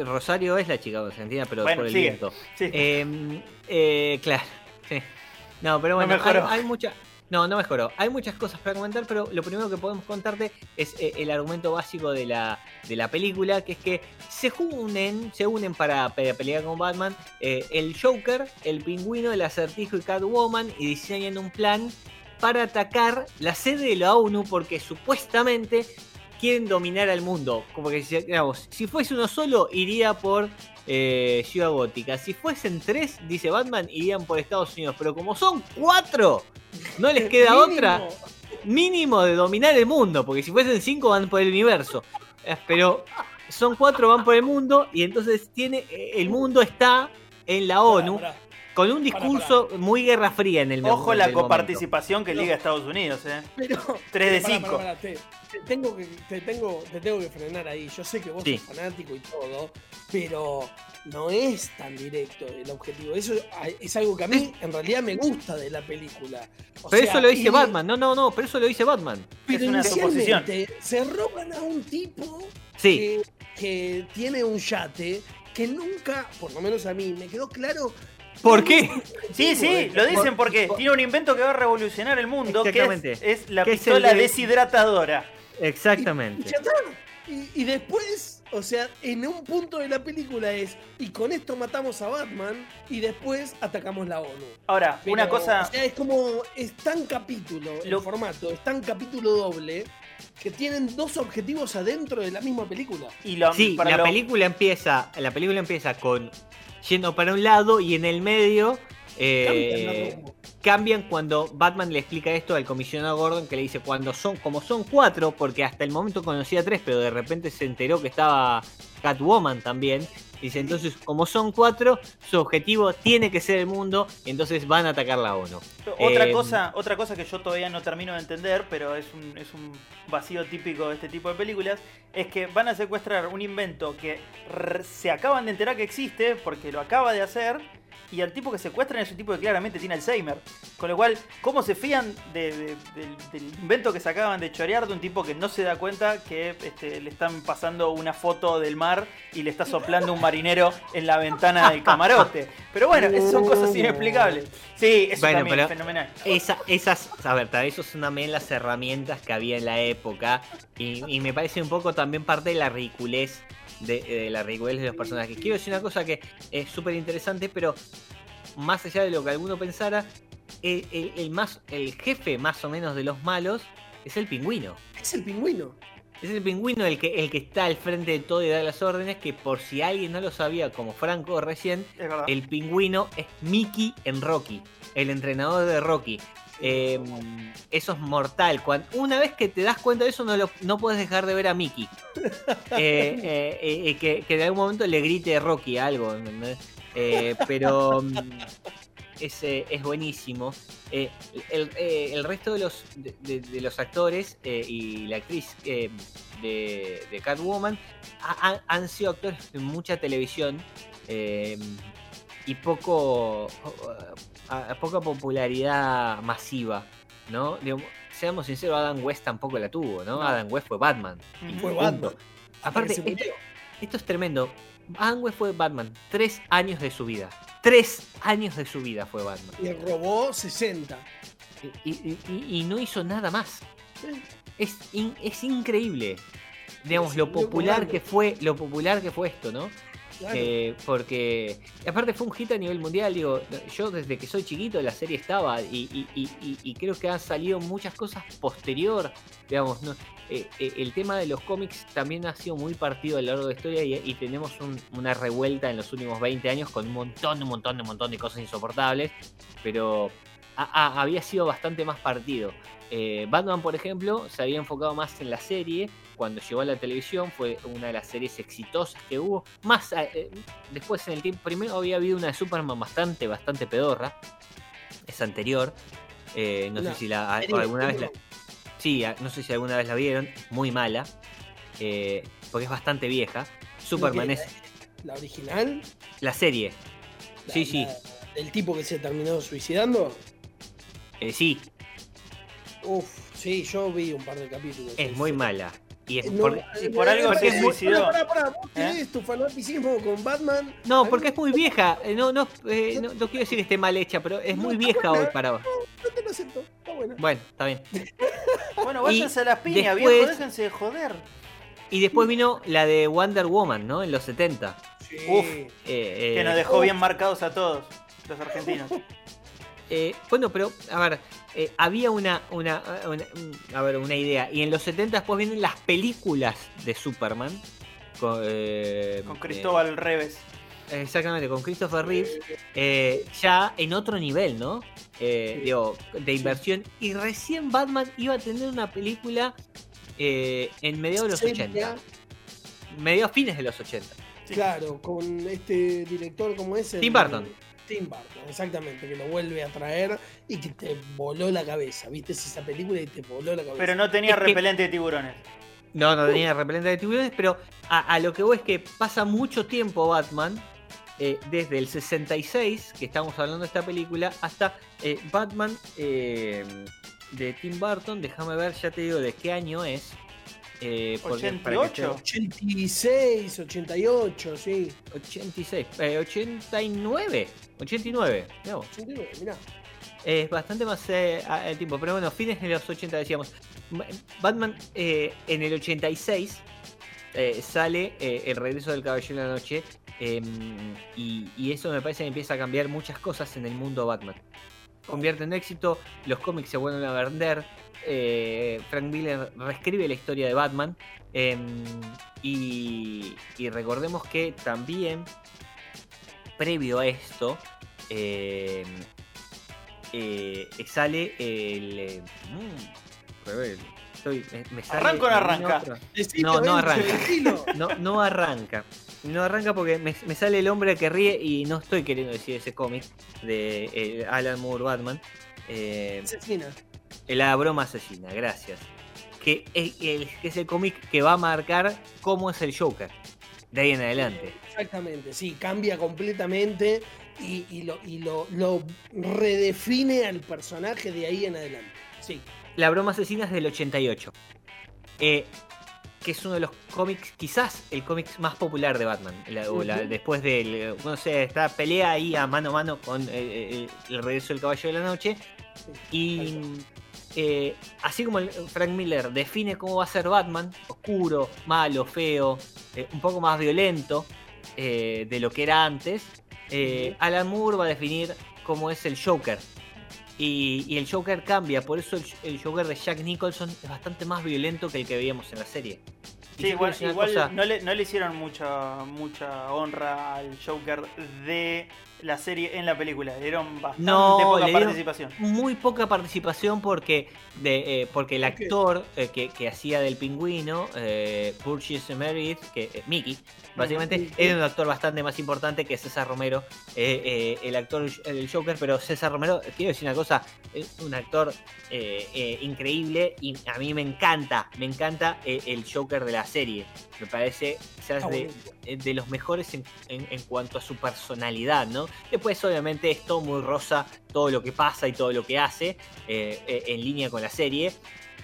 Rosario es la Chicago Argentina, pero Bueno, por el sigue. viento. Sí. Eh, eh, claro. sí. No, pero No bueno, hay, mejoró. hay mucha. No, no mejoró. Hay muchas cosas para comentar, pero lo primero que podemos contarte es eh, el argumento básico de la, de la película, que es que se unen, se unen para, pe- pelear con Batman eh, el Joker, el pingüino, el acertijo y Catwoman y diseñan un plan para atacar la sede de la ONU porque supuestamente quieren dominar al mundo. Como que, si- digamos, si fuese uno solo, iría por eh, Ciudad Gótica. Si fuesen tres, dice Batman, irían por Estados Unidos. Pero como son cuatro, no les queda Mínimo. otra mínimo de dominar el mundo. Porque si fuesen cinco, van por el universo. Eh, Pero son cuatro, van por el mundo. Y entonces tiene eh, el mundo está en la ONU. Pará, pará. Con un discurso muy guerra fría en el Ojo en la momento. coparticipación que liga Estados Unidos, eh. Pero, 3 de pará, 5. pará, pará, te, te tengo que, te, tengo, te tengo que frenar ahí. Yo sé que vos Sí. sos fanático y todo, pero no es tan directo el objetivo. Eso es algo que a mí en realidad me gusta de la película. O Pero sea, eso lo dice y- Batman. No, no, no. Pero eso lo dice Batman. Pero Es una suposición. inicialmente se roban a un tipo Sí. que, que tiene un yate que nunca, por lo menos a mí, me quedó claro. ¿Por qué? Sí, sí, lo dicen porque por- tiene un invento que va a revolucionar el mundo, que Exactamente. es, es la es pistola de- deshidratadora. Exactamente. Y, y después, o sea, en un punto de la película es, y con esto matamos a Batman y después atacamos la ONU. Ahora, Pero, una cosa, O sea, es como, es tan capítulo, el formato, es tan capítulo doble, que tienen dos objetivos adentro de la misma película. y lo, Sí, para la lo- película empieza. La película empieza con yendo para un lado y en el medio. Eh, Cambian cuando Batman le explica esto al comisionado Gordon que le dice cuando son como son cuatro porque hasta el momento conocía tres pero de repente se enteró que estaba Catwoman también. Dice entonces como son cuatro su objetivo tiene que ser el mundo entonces van a atacar la ONU Otra Eh, cosa, otra cosa que yo todavía no termino de entender, pero es un, es un vacío típico de este tipo de películas, es que van a secuestrar un invento que se acaban de enterar que existe porque lo acaba de hacer. Y al tipo que secuestran es un tipo que claramente tiene Alzheimer. Con lo cual, ¿cómo se fían de- de- del, del invento que se acaban de chorear de un tipo que no se da cuenta que este, le están pasando una foto del mar y le está soplando un marinero en la ventana del camarote? Pero bueno, son cosas inexplicables. Sí, eso Bueno, también es fenomenal. Esa- esas, a ver, tal vez eso son también las herramientas que había en la época y, y me parece un poco también parte de la ridiculez de, de la ridiculez de los personajes. Quiero decir una cosa que es súper interesante, pero más allá de lo que alguno pensara, el, el- el más, el jefe más o menos de los malos es el pingüino. Es el pingüino. Es el pingüino el que, el que está al frente de todo y da las órdenes, que por si alguien no lo sabía, como Franco recién, el pingüino es Mickey en Rocky, el entrenador de Rocky. Eh, eso es mortal. Cuan- una vez que te das cuenta de eso, no, lo, no puedes dejar de ver a Mickey. Eh, eh, eh, que, que en algún momento le grite a Rocky algo. pero mm, es, eh, es buenísimo. Eh, el, eh, el resto de los, de, de- de los actores y la actriz de, de Catwoman ha- ha- han sido actores de mucha televisión. y poco a- a poca popularidad masiva, ¿no? Seamos sinceros, Adam West tampoco la tuvo, ¿no? Adam West fue Batman. Ujú. Fue. Batman. Aparte, esto es tremendo. Adam West fue Batman tres años de su vida. Tres años de su vida fue Batman. Y robó 60. Y, y- y- y no hizo nada más. Es, in- es increíble. Digamos, lo popular que fue, lo popular que fue esto, ¿no? Eh, porque aparte fue un hit a nivel mundial, digo, yo desde que soy chiquito la serie estaba y, creo que han salido muchas cosas posterior, digamos, no, eh, eh, el tema de los cómics también ha sido muy partido a lo largo de la historia y, tenemos un- una revuelta en los últimos 20 años con un montón, un montón, un montón de cosas insoportables, pero ha- había sido bastante más partido. Batman, por ejemplo, se había enfocado más en la serie. Cuando llegó a la televisión fue una de las series exitosas que hubo. Más eh, después en el tiempo, primero había habido una de Superman bastante, bastante pedorra. Es anterior. Eh, no sé si la, a- alguna vez la. Sí, a- no sé si alguna vez la vieron, muy mala, eh, porque es bastante vieja. Superman ¿La es ¿La original? la serie. Sí, sí, ¿Del tipo que se terminó suicidando? eh, sí, Uf, sí, yo vi un par de capítulos. es muy mala. Y es Eh, no, por- eh, por algo porque se es muy- suicidó. Pará, pará, pará, ¿Vos ¿Eh? tenés tu fanaticismo con Batman? No, porque es muy vieja. eh, No, no, eh, no, no quiero decir que esté mal hecha, pero es muy vieja buena. hoy para vos. No te lo acepto, está buena. Bueno, está bien. Bueno, váyanse a las piñas, después- viejo, déjense de joder. Y después vino la de Wonder Woman, ¿no? En los 70. Sí. Uf. Eh, eh, Que nos dejó bien marcados a todos, los argentinos. Eh, bueno, pero, a ver, eh, había una, una, una- un- a ver, una idea. Y en los 70 después vienen las películas de Superman. Con, eh, Con eh, Cristóbal Reves. exactamente, con Christopher Reeves. eh, ya en otro nivel, ¿no? Eh, Sí. digo, de inversión. Y recién Batman iba a tener una película eh, en mediados de los Seria, 80. Mediados fines de los 80. Claro, con este director como ese. Tim Burton. Tim Burton, exactamente, que lo vuelve a traer y que te voló la cabeza. ¿Viste esa película y te voló la cabeza? Pero no tenía Es que- repelente de tiburones. No, no tenía repelente de tiburones, pero a, a lo que voy es que pasa mucho tiempo Batman, eh, desde el 66, que estamos hablando de esta película, hasta eh, Batman eh, de Tim Burton. Déjame ver, ya te digo de qué año es. Eh, porque- para que 88. 86, 88, sí. te- 86, eh, 89, 89. mirá vos. 89, mirá. Es bastante más eh, el tiempo, pero bueno, fines de los 80 decíamos. Ma- Batman eh, en el 86 eh, sale eh, El regreso del Caballero de la Noche em, y, y eso me parece que empieza a cambiar muchas cosas en el mundo Batman. Convierte en éxito, los cómics se vuelven a vender, eh, Frank Miller reescribe la historia de Batman em, y, y recordemos que también previo a esto em, eh, sale el. eh, mm, ver, estoy- me, me sale- ¿Arranca o no arranca? No, arranca. No, no arranca. No arranca porque me, me sale el hombre que ríe y no estoy queriendo decir ese cómic de eh, Alan Moore Batman. Eh, Asesina. La broma asesina, gracias. Que es, el- que es el cómic que va a marcar cómo es el Joker. De ahí en adelante. Exactamente, sí, cambia completamente y, y lo, y lo, lo redefine al personaje de ahí en adelante. Sí, La broma asesina es del 88. Eh, que es uno de los cómics, quizás el cómic más popular de Batman. La- o la- Ujú. después del. eh, No sé, esta pelea ahí a mano a mano con eh, el regreso del Caballero de la Noche. Y eh, así como el- Frank Miller define cómo va a ser Batman, oscuro, malo, feo, eh, un poco más violento eh, de lo que era antes, Alan Moore va a definir cómo es el Joker. Y, y el Joker cambia, por eso el, el Joker de Jack Nicholson es bastante más violento que el que veíamos en la serie. Y Sí, igual, cosa- no, le, no le hicieron mucha, mucha honra al Joker de la serie en la película. Le dieron bastante No, poca le dieron- participación. muy poca participación porque de, eh, porque el actor eh, que, que hacía del pingüino, eh, Purchase Meredith, que eh, Mickey, básicamente Ujú. era un actor bastante más importante que César Romero, eh, eh, el actor del Joker, pero César Romero, quiero decir una cosa, es un actor eh, eh, increíble y a mí me encanta, me encanta eh, el Joker de la serie, me parece quizás de, de los mejores en, en- en cuanto a su personalidad, ¿no? Después, obviamente, es todo muy rosa, todo lo que pasa y todo lo que hace, eh, eh, en línea con la serie.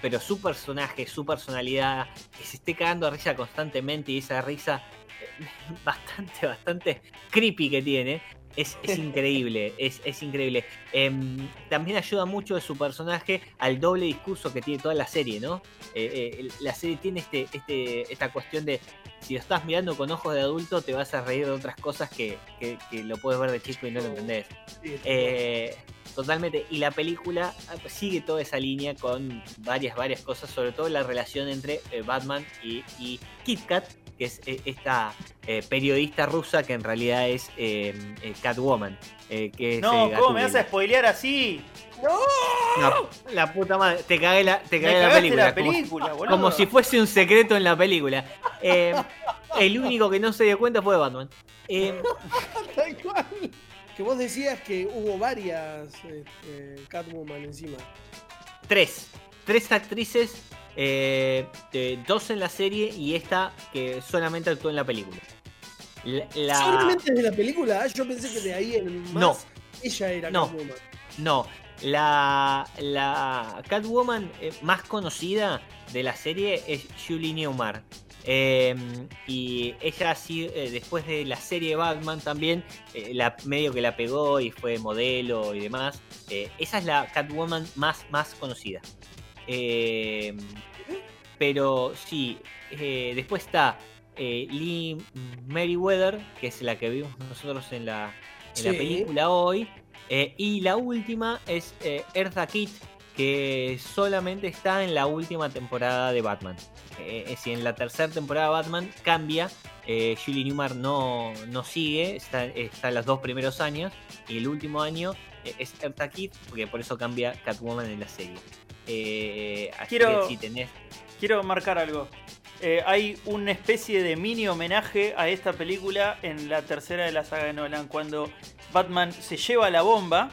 Pero su personaje, su personalidad, que se esté cagando a risa constantemente y esa risa eh, bastante, bastante creepy que tiene, Es, es increíble, es, es increíble. Em, también ayuda mucho de su personaje al doble discurso que tiene toda la serie, ¿no? Eh, eh, la serie tiene este, este, esta cuestión de si lo estás mirando con ojos de adulto te vas a reír de otras cosas que, que- que lo puedes ver de chico y no lo entendés. Eh, totalmente. Y la película ah, sigue toda esa línea con varias, varias cosas, sobre todo la relación entre eh, Batman y, y Kit Kat, que es eh, esta eh, periodista rusa que en realidad es eh, Catwoman. que es, No, ¿cómo me vas a spoilear así? No, la puta madre, te cagué la, te cagué la película. la como- película, boludo. como si fuese un secreto en la película. Eh, el único que no se dio cuenta fue Batman. Eh, Tal cual. Que vos decías que hubo varias este, Catwoman encima. tres. Tres actrices, eh, dos en la serie y esta que solamente actuó en la película. La, la- ¿Solamente de la película? Ah, Yo pensé que de ahí en más No. ella era No. Catwoman. No, la, la Catwoman eh, más conocida de la serie es Julie Newmar. Eh, y ella sí, eh, después de la serie Batman también, eh, la, medio que la pegó y fue modelo y demás. Eh, esa es la Catwoman más, más conocida. Eh, pero sí, después está Lee Meriwether, que es la que vimos nosotros en la, en la Sí. película hoy. Eh, y la última es eh, Eartha Kitt, que solamente está en la última temporada de Batman. Eh, es decir, en la tercera temporada de Batman cambia. eh, Julie Newmar no, no sigue, está, está en los dos primeros años. Y el último año eh, es Eartha Kitt, porque por eso cambia Catwoman en la serie. Eh, así Quiero- que si tenés. Quiero marcar algo. Eh, hay una especie de mini homenaje a esta película en la tercera de la saga de Nolan, cuando Batman se lleva la bomba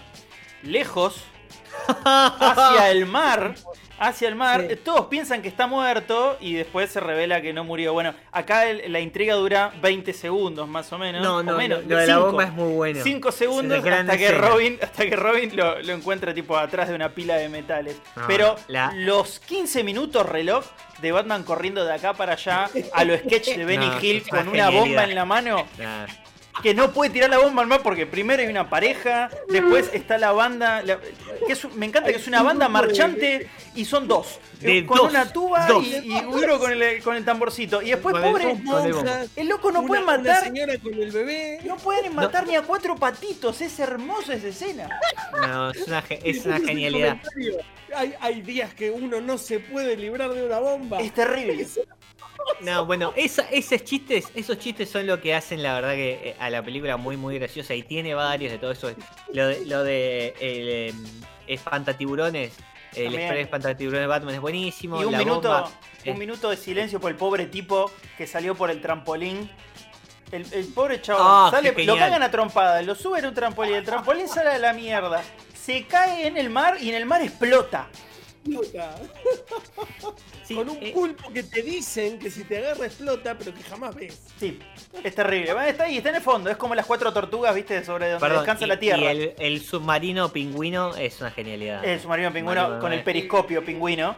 lejos hacia el mar. Hacia el mar, Sí. Todos piensan que está muerto y después se revela que no murió. Bueno, acá el- la intriga dura 20 segundos más o menos. No, o no, menos, lo, lo de la bomba es muy bueno. 5 segundos hasta que, escena. Robin, hasta que Robin lo, lo encuentra tipo atrás de una pila de metales. No, Pero la- los 15 minutos reloj de Batman corriendo de acá para allá a lo sketch de Benny No, Hill una con una bomba en la mano. Que no puede tirar la bomba al mar porque primero hay una pareja, después está la banda, la- que es me encanta que es una banda marchante y son dos, De eh, con dos, una tuba dos. y, y uno con el, con el tamborcito y después Con pobre, el bombo. monjas, el loco no una- puede matar, señora con el bebé. no pueden matar ni a cuatro patitos, es hermoso esa escena. No, es una, es una genialidad. Hay, hay días que uno no se puede librar de una bomba. Es terrible. No, bueno, esa- esos chistes, esos chistes son lo que hacen la verdad que eh, a la película muy muy graciosa y tiene varios de todo eso. Lo de, lo de el eh, espantatiburones, el También. express espantatiburones de Batman es buenísimo. Y un la minuto, bomba, un eh. minuto de silencio por el pobre tipo que salió por el trampolín. El, el pobre chavo Ah, sale, lo cagan a trompadas, lo suben a un trampolín, el trampolín sale a la mierda, se cae en el mar y en el mar explota. Explota. sí, con un eh, pulpo que te dicen que si te agarra explota, pero que jamás ves. Sí, es terrible. Va, Está ahí, está en el fondo, es como las cuatro tortugas, viste, sobre donde perdón, descansa y- la tierra. Y el, el submarino pingüino es una genialidad. El submarino pingüino Submarino, con el eh. periscopio pingüino.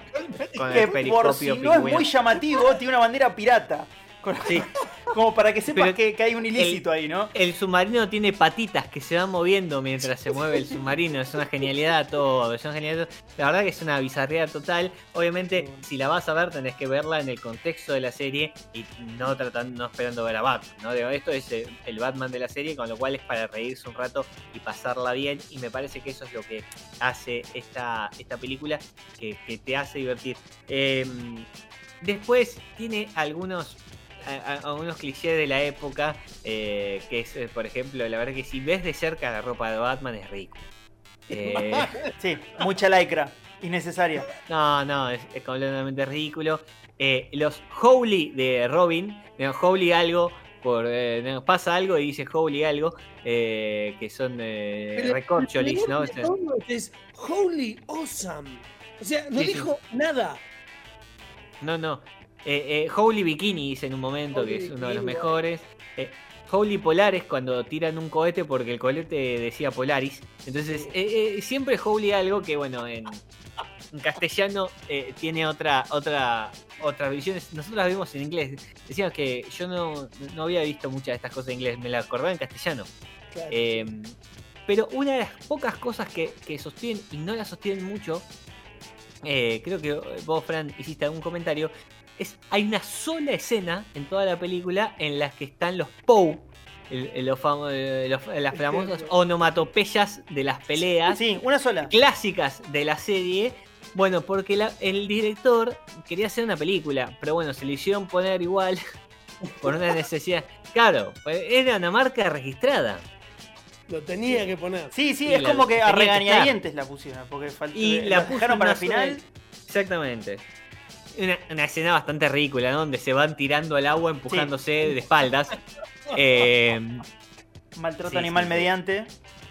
Con Que por si no es pingüino. muy llamativo, tiene una bandera pirata. Sí. Como para que sepas Pero que, que hay un ilícito ahí, ¿no? El submarino tiene patitas que se van moviendo mientras se mueve el submarino. Es una genialidad todo. Es una genialidad. La verdad que es una bizarría total. Obviamente, si la vas a ver, tenés que verla en el contexto de la serie y no tratando, no esperando ver a Batman. ¿no? Digo, esto es el Batman de la serie, con lo cual es para reírse un rato y pasarla bien. Y me parece que eso es lo que hace esta, esta película, que, que te hace divertir. Eh, después tiene algunos a- a- algunos clichés de la época, eh, que es, eh, por ejemplo, la verdad que si ves de cerca la ropa de Batman es rico. Eh, Sí, mucha lycra, innecesaria. no, no, es, es completamente ridículo. Eh, los Howley de Robin, no, Howley algo, por, eh, no, pasa algo y dice Howley algo, eh, que son eh, recorcholis, ¿no? Es holy awesome. O sea, no Sí, sí. dijo nada. No, no. Eh, eh, Howley Bikini dice en un momento que es uno de los mejores. Eh, Howley Polares cuando tiran un cohete porque el cohete decía Polaris. Entonces, eh, eh, siempre Howley algo que, bueno, en, en castellano eh, tiene otra, otra, otra visión. Nosotros la vimos en inglés. Decíamos que yo no, no había visto muchas de estas cosas en inglés, me la acordaba en castellano. Claro. Pero una de las pocas cosas que, que sostienen y no la sostienen mucho, eh, creo que vos, Fran, hiciste algún comentario, es hay una sola escena en toda la película en la que están los Poe, el- el- los famo- eh, los- las famosas onomatopeyas de las peleas Sí, una sola. clásicas de la serie. Bueno, porque la- el director quería hacer una película, pero bueno, se le hicieron poner igual por una necesidad. Claro, pues, era una marca registrada. Lo tenía que poner. Sí, sí, Y es la- como que a regañadientes la pusieron, porque faltó, Y la la dejaron en para el final. sola- Exactamente. Una, una escena bastante ridícula, ¿no? Donde se van tirando al agua, empujándose de espaldas. Eh, Maltrato Sí, animal sí, mediante.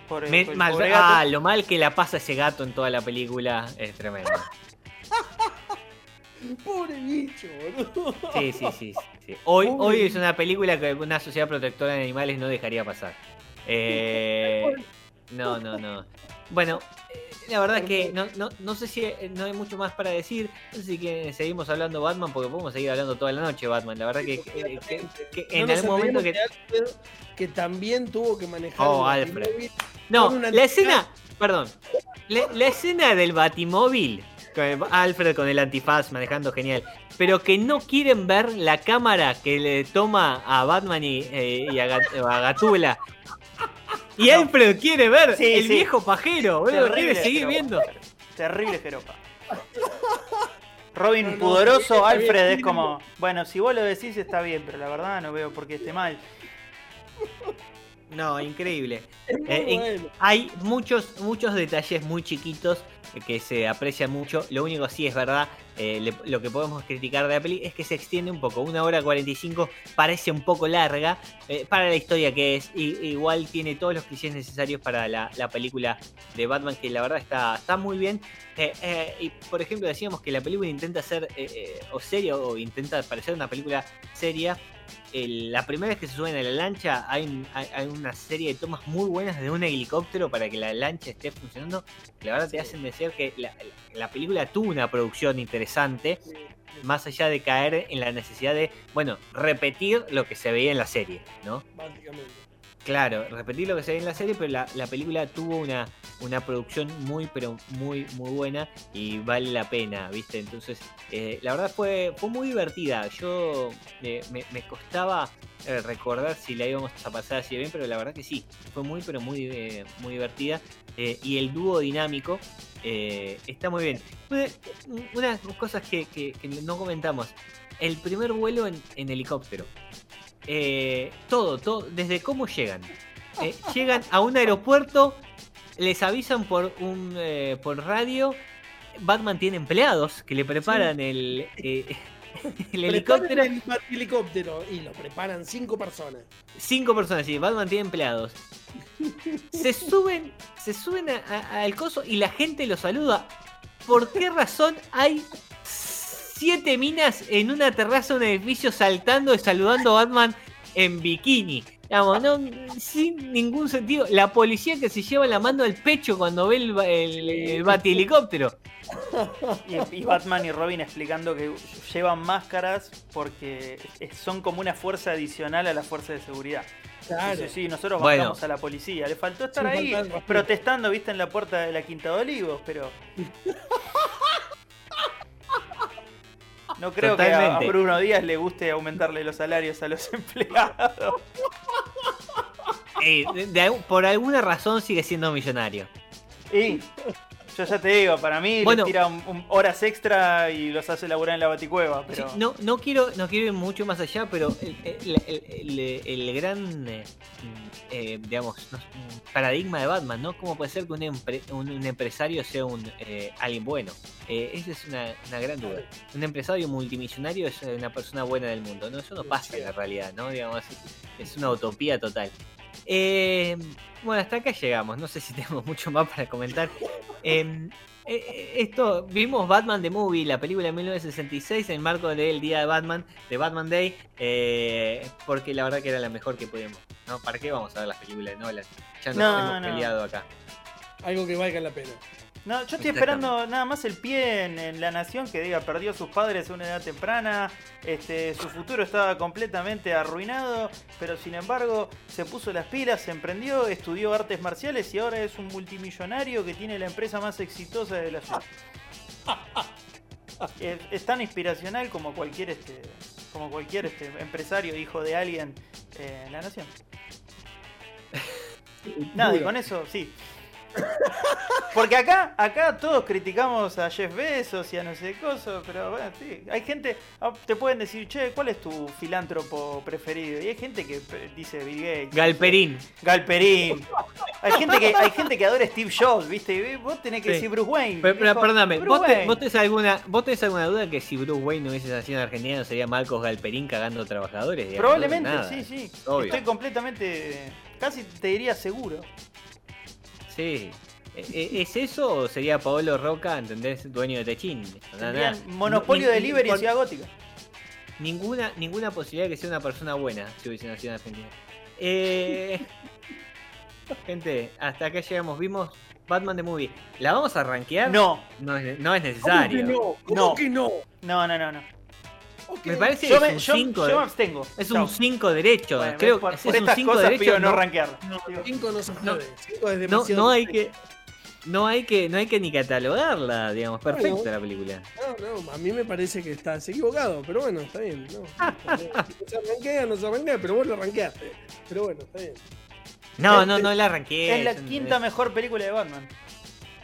Por, me- por el mal- pobre gato. ah, lo mal que la pasa ese gato en toda la película es tremendo. Pobre bicho, boludo. Sí, sí, sí. sí, sí. Hoy, Pobre hoy es una película que una sociedad protectora de animales no dejaría pasar. Eh, no, no, no. Bueno, eh, la verdad es que no, no, no sé si eh, no hay mucho más para decir. No sé si que seguimos hablando Batman porque podemos seguir hablando toda la noche Batman. La verdad que, que- que- que en No algún momento que... Alfred, que también tuvo que manejar Oh, Alfred. No, la escena, perdón, la, la escena del Batimóvil, con Alfred con el antifaz manejando genial, pero que no quieren ver la cámara que le toma a Batman y, eh, y a, Gat- a Gatúbela. Y No. Alfred quiere ver Sí, el sí. viejo pajero, boludo, quiere Terrible seguir jeropa. viendo. Terrible jeropa. Robin No, no, pudoroso, Alfred es como, bueno, si vos lo decís está bien, pero la verdad no veo por qué esté mal. No, increíble. Eh, bueno. Hay muchos, muchos detalles muy chiquitos que se aprecian mucho. Lo único sí es verdad, eh, le- lo que podemos criticar de la peli es que se extiende un poco. Una hora 45 parece un poco larga eh, para la historia que es. Y, igual tiene todos los clichés necesarios para la, la película de Batman, que la verdad está, está muy bien. Eh, eh, y por ejemplo, decíamos que la película intenta ser o seria o intenta parecer una película seria. La primera vez que se suben a la lancha hay, hay- hay una serie de tomas muy buenas de un helicóptero para que la lancha esté funcionando. La verdad te hacen decir que la- la película tuvo una producción interesante, más allá de caer en la necesidad de, bueno, repetir lo que se veía en la serie, ¿no? Básicamente. Claro, repetir lo que se ve en la serie, pero la, la película tuvo una, una producción muy, pero muy, muy buena y vale la pena, ¿viste? Entonces, eh, la verdad fue, fue muy divertida. Yo me, me costaba eh, recordar si la íbamos a pasar así bien, pero la verdad que sí, fue muy, pero muy, eh, muy divertida. Y el dúo dinámico está muy bien. Una, unas cosas que, no comentamos. El primer vuelo en helicóptero. Eh, todo, todo, desde cómo llegan. Eh, llegan a un aeropuerto, les avisan por un eh, por radio. Batman tiene empleados que le preparan el, el helicóptero. El helicóptero y lo preparan cinco personas. Cinco personas, sí, Batman tiene empleados. Se suben, se suben al coso y la gente lo saluda. ¿Por qué razón hay siete minas en una terraza de un edificio saltando y saludando a Batman en bikini? Digamos, no, sin ningún sentido. La policía que se lleva la mano al pecho cuando ve el, el, el batihelicóptero. Y, y Batman y Robin explicando que llevan máscaras porque son como una fuerza adicional a la fuerza de seguridad. Claro. Sí, sí, nosotros Bueno. a la policía. Le faltó estar Sí, ahí protestando, viste, en la puerta de la Quinta de Olivos, pero. No creo que a, Totalmente. Bruno Díaz le guste aumentarle los salarios a los empleados. Eh, de- de algún- por alguna razón sigue siendo millonario. Y yo ya te digo, para mí Bueno. tira un- un- horas extra y los hace laburar en la baticueva, pero. Sí, no, no quiero, no quiero ir mucho más allá, pero el, el- el- el- el gran, eh, eh, digamos, paradigma de Batman, ¿no? ¿Cómo puede ser que un, empre- un- un empresario sea un eh, alguien bueno? Eh, esa es una, una gran duda. Un empresario multimillonario es una persona buena del mundo, ¿no? Eso no pasa en la realidad, ¿no? Digamos, es, es una utopía total. Eh, bueno, hasta acá llegamos. No sé si tenemos mucho más para comentar. Em, eh, eh, esto, vimos Batman The Movie, la película de 1966, en marco del Día de Batman, de Batman Day, eh, porque la verdad que era la mejor que podíamos. ¿no? ¿Para qué vamos a ver las películas de Nolan? Ya nos No, hemos no. peleado acá. Algo que valga la pena. No, yo estoy esperando nada más el pie en, en la nación que diga perdió a sus padres a una edad temprana, este, su futuro estaba completamente arruinado, pero sin embargo se puso las pilas, se emprendió, estudió artes marciales y ahora es un multimillonario que tiene la empresa más exitosa de la ciudad. Es, es tan inspiracional como cualquier este, como cualquier este empresario hijo de alguien eh, en la nación. Nada, y con eso, sí. Porque acá, acá todos criticamos a Jeff Bezos y a no sé qué cosa, pero bueno, sí. Hay gente, ah, te pueden decir, che, ¿cuál es tu filántropo preferido? Y hay gente que eh, dice Bill Gates. Galperín. Galperín. Hay gente que, hay gente que adora Steve Jobs, ¿viste? Y vos tenés que Sí. decir Bruce Wayne. Pero, perdóname, Bruce ¿vos, te- Wayne. vos tenés alguna, ¿vos tenés alguna duda que si Bruce Wayne no hubiese nacido en Argentina no sería Marcos Galperín cagando trabajadores? digamos? Probablemente, sí, sí. obvio. Estoy completamente, casi te diría seguro. Sí. E- e- ¿Es eso o sería Paolo Roca, entendés? Dueño de Techín? Monopolio de delivery en Ciudad Gótica. Ninguna, ninguna posibilidad de que sea una persona buena si hubiese nacido en Argentina. Eh, gente, hasta acá llegamos. Vimos Batman the Movie. ¿La vamos a rankear? No, No es, no es ¿Cómo que necesario. no? ¿Cómo No. que no? no, no, no. no. Ok. Me parece Yo que me, es yo- un 5 yo me abstengo. Es Chau. un 5 derecho. Bueno, Creo por, que por es un estas 5 cosas derecho. pido no, no, rankearlo. No, Digo, cinco no se No. puede. Cinco es no, demasiado. no hay que. No hay que, no hay que ni catalogarla, digamos, perfecta Bueno. la película. No, no, a mí me parece que estás equivocado, pero bueno, está bien. No, no se arranquea, no se arranquea, pero vos lo arranqueaste. Pero bueno, está bien. No, no, no la arranqué. Es la un- quinta mejor película de Batman.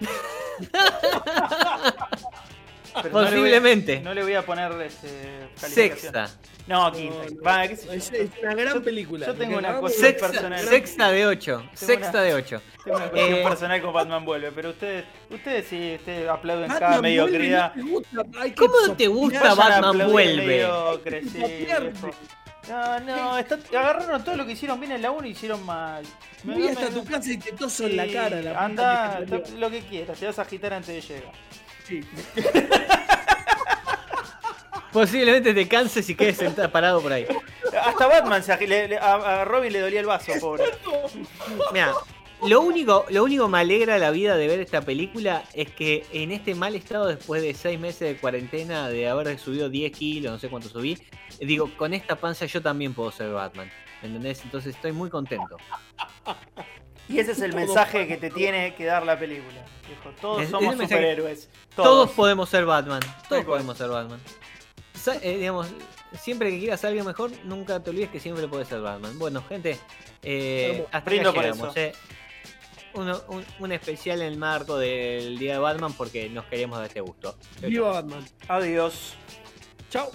Pero no le voy a- Posiblemente. No le voy a poner este. Sexta. No, quinta. No. Va, qué sé yo. Es, es una gran Yo- película. yo tengo una de- Sexta, personal. sexta de 8. Sexta una- de 8. Tengo una cuestión Eh, personal con Batman vuelve, pero ustedes, ustedes sí, ustedes aplauden cada Batman mediocridad. hay que ¿Cómo te gusta Batman vuelve? No, no, está- agarraron todo lo que hicieron bien en la 1 y hicieron mal. Me- Voy me- hasta me- tu casa y te toso en la cara. La Anda, lo que quieras, te vas a agitar antes de llegar. Sí. Posiblemente te canses y quedes sentado parado por ahí. Hasta Batman, se le- le- a, a Robin le dolía el vaso, pobre. Mira, lo único, lo único que me alegra la vida de ver esta película es que en este mal estado, después de seis meses de cuarentena, de haber subido 10 kilos, no sé cuánto subí, digo, con esta panza yo también puedo ser Batman. ¿Me entendés? Entonces estoy muy contento. Y ese es el mensaje que te tiene que dar la película. Viejo, todos Es- somos superhéroes. Todos, Todos. podemos ser Batman. Todos podemos ser Batman. Sa- eh, digamos, siempre que quieras algo mejor, nunca te olvides que siempre puedes ser Batman. Bueno, gente, eh, hasta brindo acá llegamos, eso. eh. Uno- un, un especial en el marco del Día de Batman porque nos queríamos dar este gusto. Viva Batman. Adiós. Chao.